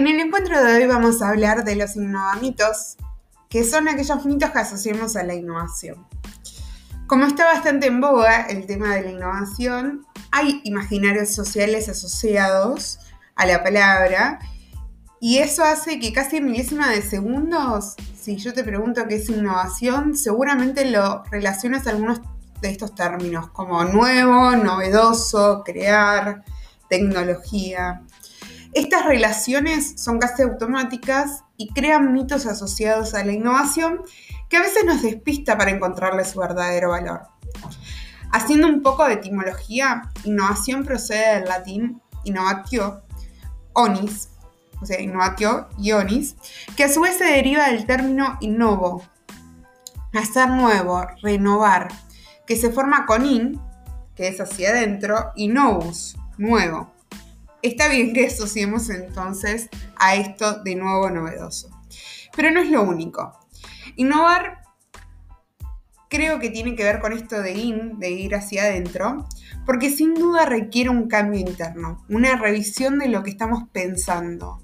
En el encuentro de hoy vamos a hablar de los innovamitos, que son aquellos mitos que asociamos a la innovación. Como está bastante en boga el tema de la innovación, hay imaginarios sociales asociados a la palabra y eso hace que casi en milésima de segundos, si yo te pregunto qué es innovación, seguramente lo relacionas a algunos de estos términos como nuevo, novedoso, crear, tecnología. Estas relaciones son casi automáticas y crean mitos asociados a la innovación que a veces nos despista para encontrarle su verdadero valor. Haciendo un poco de etimología, innovación procede del latín innovatio, onis, o sea, innovatio y onis, que a su vez se deriva del término innovo, hacer nuevo, renovar, que se forma con in, que es hacia adentro, y novus, nuevo. Está bien que asociemos entonces a esto de nuevo novedoso. Pero no es lo único. Innovar creo que tiene que ver con esto de in, de ir hacia adentro, porque sin duda requiere un cambio interno, una revisión de lo que estamos pensando.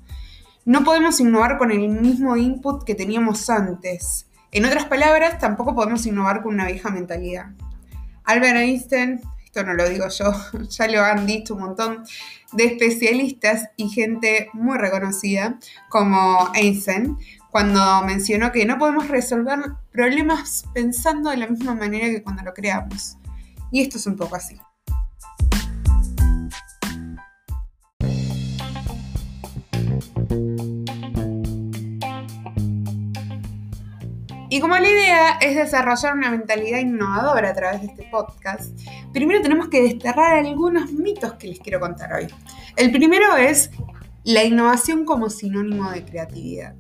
No podemos innovar con el mismo input que teníamos antes. En otras palabras, tampoco podemos innovar con una vieja mentalidad. Albert Einstein no lo digo yo, ya lo han dicho un montón de especialistas y gente muy reconocida como Einstein, cuando mencionó que no podemos resolver problemas pensando de la misma manera que cuando lo creamos. Y esto es un poco así. Y como la idea es desarrollar una mentalidad innovadora a través de este podcast, primero tenemos que desterrar algunos mitos que les quiero contar hoy. El primero es la innovación como sinónimo de creatividad.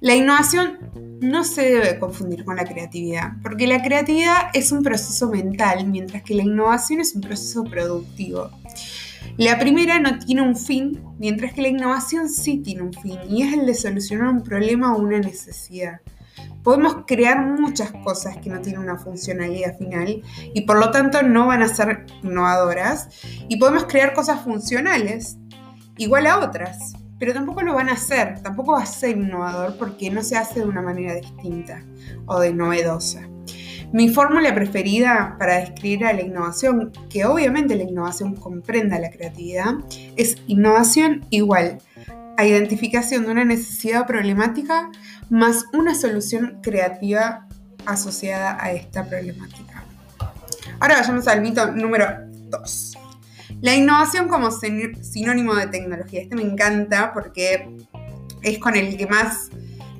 La innovación no se debe confundir con la creatividad, porque la creatividad es un proceso mental, mientras que la innovación es un proceso productivo. La primera no tiene un fin, mientras que la innovación sí tiene un fin, y es el de solucionar un problema o una necesidad podemos crear muchas cosas que no tienen una funcionalidad final y por lo tanto no van a ser innovadoras y podemos crear cosas funcionales igual a otras, pero tampoco lo van a hacer, tampoco va a ser innovador porque no se hace de una manera distinta o de novedosa. Mi fórmula preferida para describir a la innovación, que obviamente la innovación comprenda la creatividad, es innovación igual a identificación de una necesidad problemática más una solución creativa asociada a esta problemática. Ahora vayamos al mito número 2. La innovación como sinónimo de tecnología. Este me encanta porque es con el que más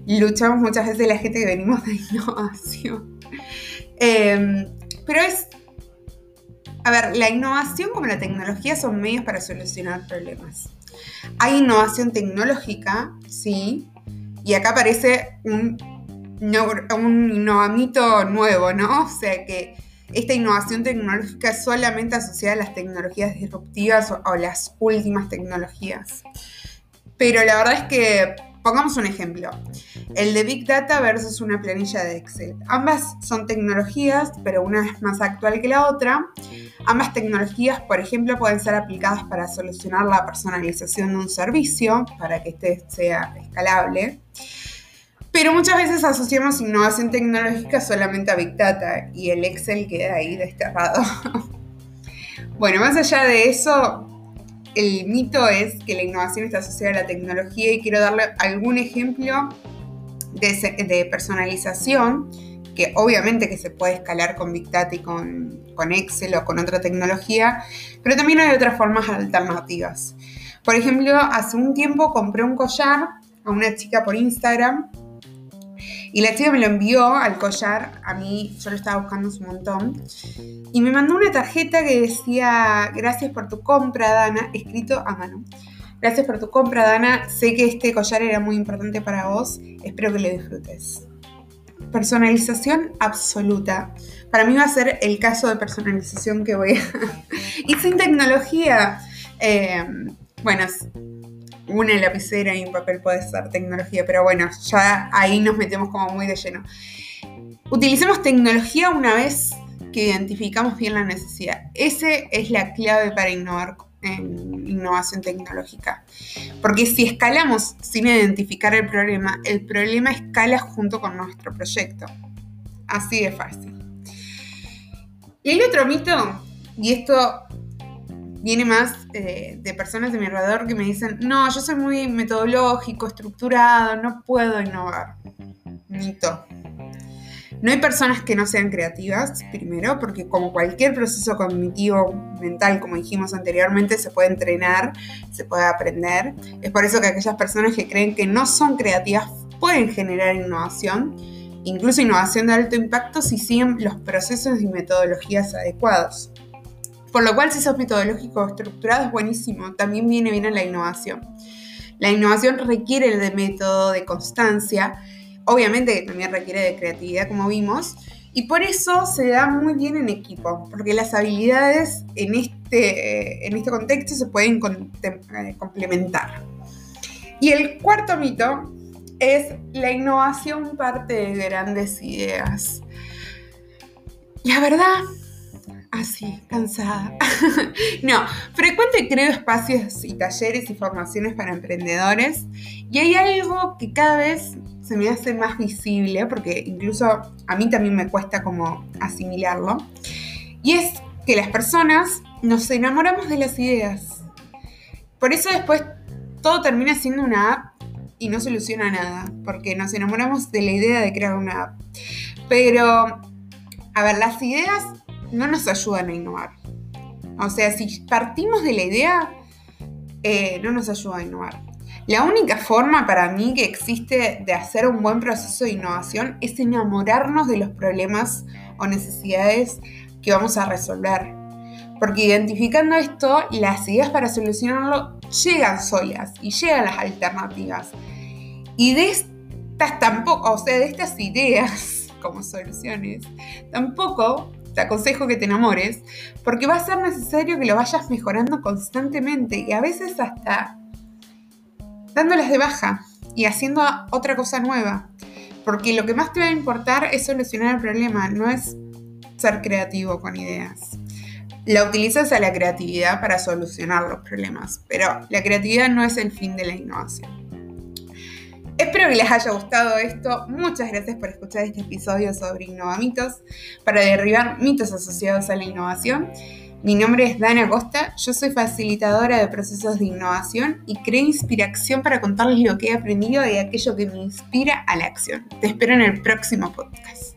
luchamos muchas veces la gente que venimos de innovación. Em, pero es, a ver, la innovación como la tecnología son medios para solucionar problemas. Hay innovación tecnológica, sí, y acá aparece un, un innovamito nuevo, ¿no? O sea que esta innovación tecnológica es solamente asociada a las tecnologías disruptivas o, las últimas tecnologías. Pero la verdad es que, pongamos un ejemplo, el de Big Data versus una planilla de Excel. Ambas son tecnologías, pero una es más actual que la otra. Ambas tecnologías, por ejemplo, pueden ser aplicadas para solucionar la personalización de un servicio, para que este sea escalable. Pero muchas veces asociamos innovación tecnológica solamente a Big Data y el Excel queda ahí desterrado. bueno, más allá de eso, el mito es que la innovación está asociada a la tecnología y quiero darle algún ejemplo de, de personalización que obviamente que se puede escalar con Big Data y con, con Excel o con otra tecnología, pero también hay otras formas alternativas. Por ejemplo, hace un tiempo compré un collar a una chica por Instagram y la chica me lo envió al collar, a mí yo lo estaba buscando un montón, y me mandó una tarjeta que decía, gracias por tu compra, Dana, escrito a mano. Gracias por tu compra, Dana. Sé que este collar era muy importante para vos. Espero que lo disfrutes. Personalización absoluta. Para mí va a ser el caso de personalización que voy a... y sin tecnología. Eh, bueno, una lapicera y un papel puede ser tecnología, pero bueno, ya ahí nos metemos como muy de lleno. Utilicemos tecnología una vez que identificamos bien la necesidad. Esa es la clave para innovar en innovación tecnológica. Porque si escalamos sin identificar el problema, el problema escala junto con nuestro proyecto. Así de fácil. Y hay otro mito, y esto viene más eh, de personas de mi alrededor que me dicen, no, yo soy muy metodológico, estructurado, no puedo innovar. Mito. No hay personas que no sean creativas, primero, porque como cualquier proceso cognitivo mental, como dijimos anteriormente, se puede entrenar, se puede aprender. Es por eso que aquellas personas que creen que no son creativas pueden generar innovación, incluso innovación de alto impacto, si siguen los procesos y metodologías adecuados. Por lo cual, si sos metodológico estructurado, es buenísimo. También viene bien a la innovación. La innovación requiere de método, de constancia, Obviamente también requiere de creatividad, como vimos, y por eso se da muy bien en equipo, porque las habilidades en este, en este contexto se pueden eh, complementar. Y el cuarto mito es la innovación parte de grandes ideas. La verdad, así, cansada. no, frecuente creo espacios y talleres y formaciones para emprendedores y hay algo que cada vez se me hace más visible, porque incluso a mí también me cuesta como asimilarlo, y es que las personas nos enamoramos de las ideas. Por eso después todo termina siendo una app y no soluciona nada, porque nos enamoramos de la idea de crear una app. Pero, a ver, las ideas no nos ayudan a innovar. O sea, si partimos de la idea, eh, no nos ayuda a innovar. La única forma para mí que existe de hacer un buen proceso de innovación es enamorarnos de los problemas o necesidades que vamos a resolver. Porque identificando esto, las ideas para solucionarlo llegan solas y llegan las alternativas. Y de estas tampoco, o sea, de estas ideas como soluciones, tampoco te aconsejo que te enamores, porque va a ser necesario que lo vayas mejorando constantemente y a veces hasta dándolas de baja y haciendo otra cosa nueva. Porque lo que más te va a importar es solucionar el problema, no es ser creativo con ideas. La utilizas a la creatividad para solucionar los problemas, pero la creatividad no es el fin de la innovación. Espero que les haya gustado esto. Muchas gracias por escuchar este episodio sobre innovamitos para derribar mitos asociados a la innovación. Mi nombre es Dana Costa, yo soy facilitadora de procesos de innovación y creo inspiración para contarles lo que he aprendido y aquello que me inspira a la acción. Te espero en el próximo podcast.